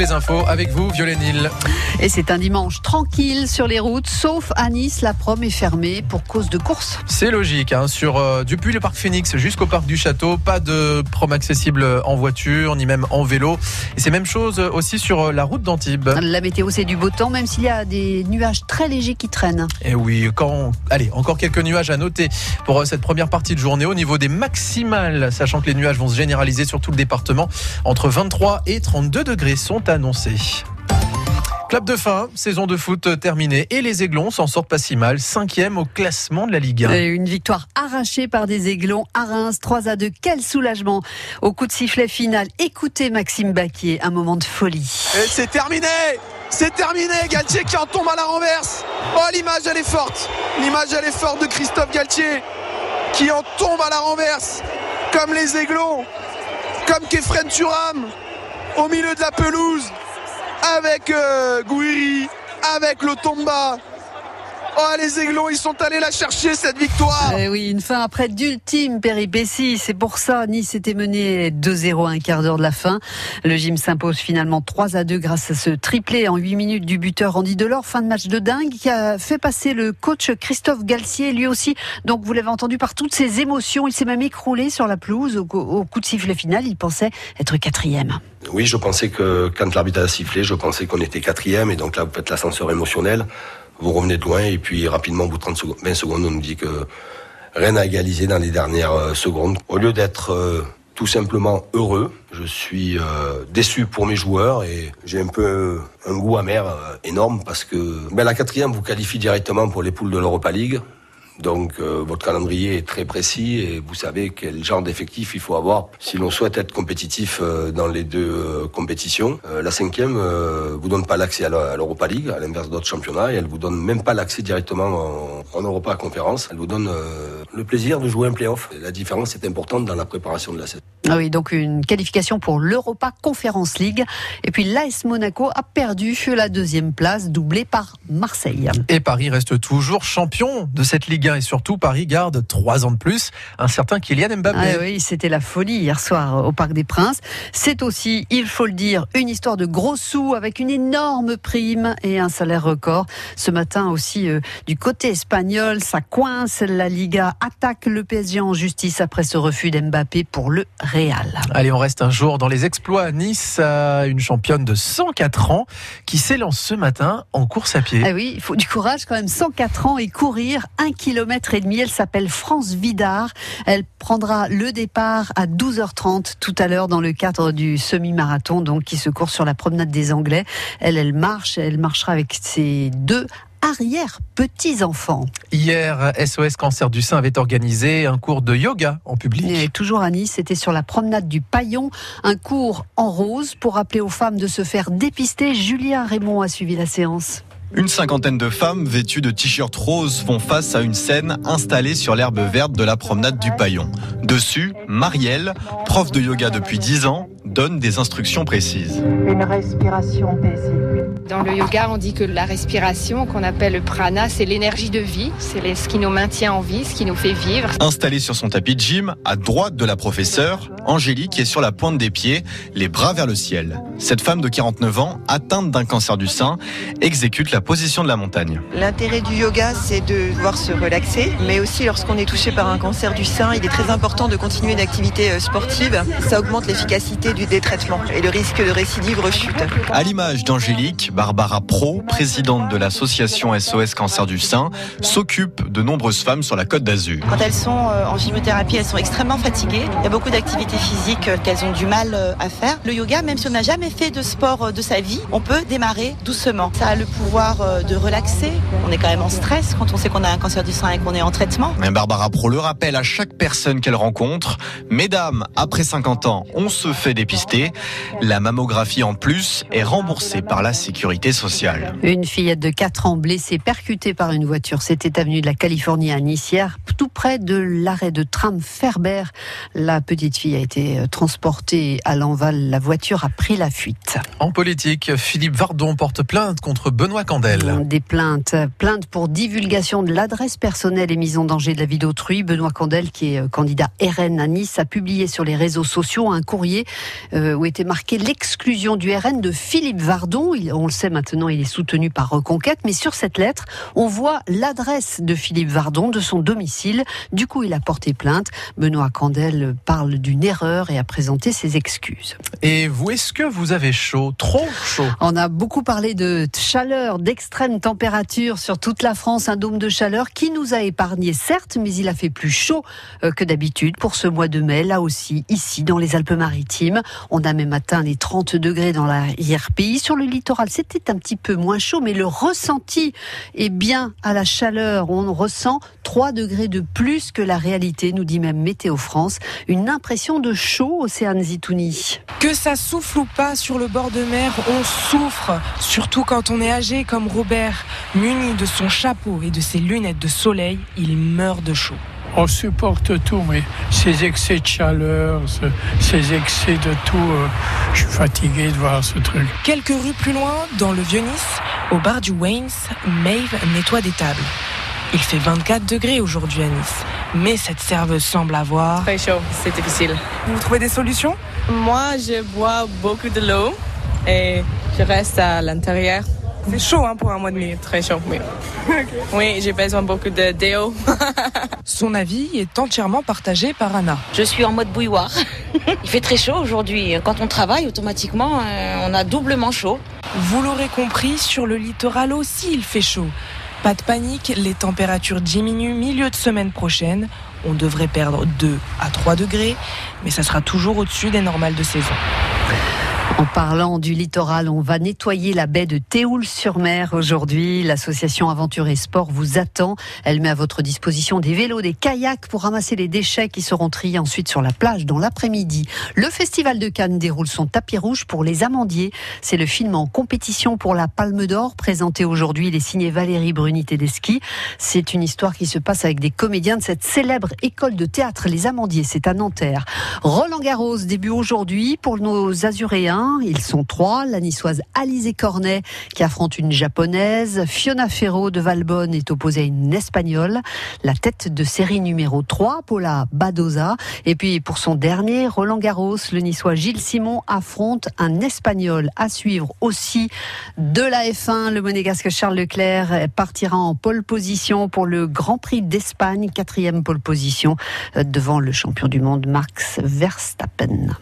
les infos avec vous, Violet Nil. Et c'est un dimanche tranquille sur les routes, sauf à Nice, la prom est fermée pour cause de course. C'est logique, hein, sur euh, depuis le parc Phoenix jusqu'au parc du Château, pas de prom accessible en voiture, ni même en vélo. Et c'est même chose aussi sur euh, la route d'Antibes. La météo, c'est du beau temps, même s'il y a des nuages très légers qui traînent. Et oui, quand, allez, encore quelques nuages à noter pour euh, cette première partie de journée au niveau des maximales, sachant que les nuages vont se généraliser sur tout le département. Entre 23 et 32 degrés sont annoncés. Club de fin, saison de foot terminée et les Aiglons s'en sortent pas si mal, cinquième au classement de la Ligue 1. une victoire arrachée par des Aiglons à Reims, 3 à 2, quel soulagement au coup de sifflet final. Écoutez Maxime Baquier, un moment de folie. c'est terminé c'est terminé, Galtier qui en tombe à la renverse. Oh l'image elle est forte. L'image elle est forte de Christophe Galtier qui en tombe à la renverse comme les Aiglons, comme Kefren Turam au milieu de la pelouse avec euh, Gouiri, avec Lotomba. Oh, les Aiglons, ils sont allés la chercher, cette victoire. Eh oui, une fin après d'ultime péripéties. C'est pour ça, Nice était mené 2-0 à un quart d'heure de la fin. Le gym s'impose finalement 3 à 2 grâce à ce triplé en 8 minutes du buteur Andy Delors. Fin de match de dingue qui a fait passer le coach Christophe Galcier, lui aussi. Donc, vous l'avez entendu par toutes ses émotions. Il s'est même écroulé sur la pelouse au, au coup de sifflet final. Il pensait être quatrième. Oui, je pensais que quand l'arbitre a sifflé, je pensais qu'on était quatrième et donc là vous faites l'ascenseur émotionnel, vous revenez de loin et puis rapidement au bout de 30 secondes, 20 secondes on nous dit que rien n'a égalisé dans les dernières euh, secondes. Au lieu d'être euh, tout simplement heureux, je suis euh, déçu pour mes joueurs et j'ai un peu un goût amer énorme parce que ben, la quatrième vous qualifie directement pour les poules de l'Europa League. Donc euh, votre calendrier est très précis et vous savez quel genre d'effectif il faut avoir si l'on souhaite être compétitif euh, dans les deux euh, compétitions. la cinquième vous donne pas l'accès à l'Europa League, à l'inverse d'autres championnats, et elle vous donne même pas l'accès directement en, Europa Conférence. Elle vous donne le plaisir de jouer un playoff. La différence est importante dans la préparation de la saison. Ah oui, donc une qualification pour l'Europa Conference League. Et puis l'AS Monaco a perdu la deuxième place, doublée par Marseille. Et Paris reste toujours champion de cette Ligue 1 et surtout Paris garde trois ans de plus un certain Kylian Mbappé. Ah oui, c'était la folie hier soir au Parc des Princes. C'est aussi, il faut le dire, une histoire de gros sous avec une énorme prime et un salaire record. Ce matin aussi euh, du côté espagnol, ça coince. La Liga attaque le PSG en justice après ce refus d'Mbappé pour le Real. Allez, on reste un jour dans les exploits à Nice, une championne de 104 ans qui s'élance ce matin en course à pied. Ah oui, il faut du courage quand même, 104 ans et courir un kilomètre et demi. Elle s'appelle France Vidard. Elle prendra le départ à 12h30 tout à l'heure dans le cadre du semi-marathon, donc qui se court sur la promenade des Anglais. Elle, elle marche, elle marchera avec ses deux arrière-petits-enfants. Hier, SOS Cancer du Sein avait organisé un cours de yoga en public. Et toujours à Nice, c'était sur la promenade du Paillon, un cours en rose pour rappeler aux femmes de se faire dépister. Julien Raymond a suivi la séance. Une cinquantaine de femmes vêtues de t-shirts roses font face à une scène installée sur l'herbe verte de la promenade du Paillon. Dessus, Marielle, prof de yoga depuis 10 ans, donne des instructions précises. Une respiration paisible dans le yoga, on dit que la respiration, qu'on appelle le prana, c'est l'énergie de vie, c'est ce qui nous maintient en vie, ce qui nous fait vivre. Installée sur son tapis de gym, à droite de la professeure, Angélique est sur la pointe des pieds, les bras vers le ciel. Cette femme de 49 ans, atteinte d'un cancer du sein, exécute la position de la montagne. L'intérêt du yoga, c'est de pouvoir se relaxer, mais aussi lorsqu'on est touché par un cancer du sein, il est très important de continuer une activité euh, sportive. Ça augmente l'efficacité du détraitement et le risque de récidive rechute. À l'image d'Angélique, Barbara Pro, présidente de l'association SOS Cancer du Sein, s'occupe de nombreuses femmes sur la côte d'Azur. Quand elles sont euh, en chimiothérapie, elles sont extrêmement fatiguées. Il y a beaucoup d'activités physiques euh, qu'elles ont du mal euh, à faire. Le yoga, même si on n'a jamais fait de sport de sa vie, on peut démarrer doucement. Ça a le pouvoir de relaxer. On est quand même en stress quand on sait qu'on a un cancer du sein et qu'on est en traitement. Barbara Pro le rappelle à chaque personne qu'elle rencontre. Mesdames, après 50 ans, on se fait dépister. La mammographie en plus est remboursée par la sécurité sécurité sociale. Une fillette de 4 ans blessée, percutée par une voiture. C'était avenue de la Californie à Nissière, tout près de l'arrêt de tram Ferber. La petite fille a été euh, transportée à l'enval. La voiture a pris la fuite. En politique, Philippe Vardon porte plainte contre Benoît Candel. Des plaintes. Plainte pour divulgation de l'adresse personnelle et mise en danger de la vie d'autrui. Benoît Candel, qui est euh, candidat RN à Nice, a publié sur les réseaux sociaux un courrier euh, où était marqué l'exclusion du RN de Philippe Vardon. on le sait maintenant, il est soutenu par Reconquête, mais sur cette lettre, on voit l'adresse de Philippe Vardon, de son domicile. Du coup, il a porté plainte. Benoît Candel parle d'une erreur et a présenté ses excuses. Et vous, est-ce que vous avez chaud Trop chaud? On a beaucoup parlé de chaleur, d'extrême température sur toute la France, un dôme de chaleur qui nous a épargné, certes, mais il a fait plus chaud euh, que d'habitude pour ce mois de mai, là aussi, ici, dans les Alpes-Maritimes. On a même atteint les 30 degrés dans l'arrière-pays. Sur le littoral, c'était un petit peu moins chaud, mais le ressenti est bien à la chaleur. On ressent 3 degrés de plus que la réalité, nous dit même Météo France. Une impression de chaud, Océane Zitouni. Que ça souffle ou pas sur le bord de mer, on souffre, surtout quand on est âgé comme Robert. Muni de son chapeau et de ses lunettes de soleil, il meurt de chaud on supporte tout, mais ces excès de chaleur, ces excès de tout, euh, je suis fatigué de voir ce truc. Quelques rues plus loin, dans le Vieux-Nice, au bar du Waynes, Maeve nettoie des tables. Il fait 24 degrés aujourd'hui à Nice, mais cette serveuse semble avoir... Très chaud, c'est difficile. Vous trouvez des solutions? Moi, je bois beaucoup de l'eau et je reste à l'intérieur c'est chaud hein, pour un mois de mai. Très chaud, oui. Oui, j'ai besoin beaucoup de déo. Son avis est entièrement partagé par Anna. Je suis en mode bouilloire. Il fait très chaud aujourd'hui. Quand on travaille, automatiquement, euh, on a doublement chaud. Vous l'aurez compris, sur le littoral aussi, il fait chaud. Pas de panique, les températures diminuent milieu de semaine prochaine. On devrait perdre 2 à 3 degrés, mais ça sera toujours au-dessus des normales de saison. En parlant du littoral, on va nettoyer la baie de Théoul-sur-Mer aujourd'hui. L'association Aventure et Sport vous attend. Elle met à votre disposition des vélos, des kayaks pour ramasser les déchets qui seront triés ensuite sur la plage dans l'après-midi. Le Festival de Cannes déroule son tapis rouge pour les amandiers. C'est le film en compétition pour la Palme d'Or présenté aujourd'hui. Il est signé Valérie Bruni Tedeschi. C'est une histoire qui se passe avec des comédiens de cette célèbre école de théâtre Les Amandiers. C'est à Nanterre. Roland Garros début aujourd'hui pour nos Azuréens. Ils sont trois. La niçoise Alizé Cornet qui affronte une japonaise. Fiona Ferro de Valbonne est opposée à une espagnole. La tête de série numéro 3, Paula Badoza. Et puis pour son dernier, Roland Garros, le niçois Gilles Simon affronte un espagnol à suivre aussi de la F1. Le monégasque Charles Leclerc partira en pole position pour le Grand Prix d'Espagne, quatrième pole position devant le champion du monde Max Verstappen.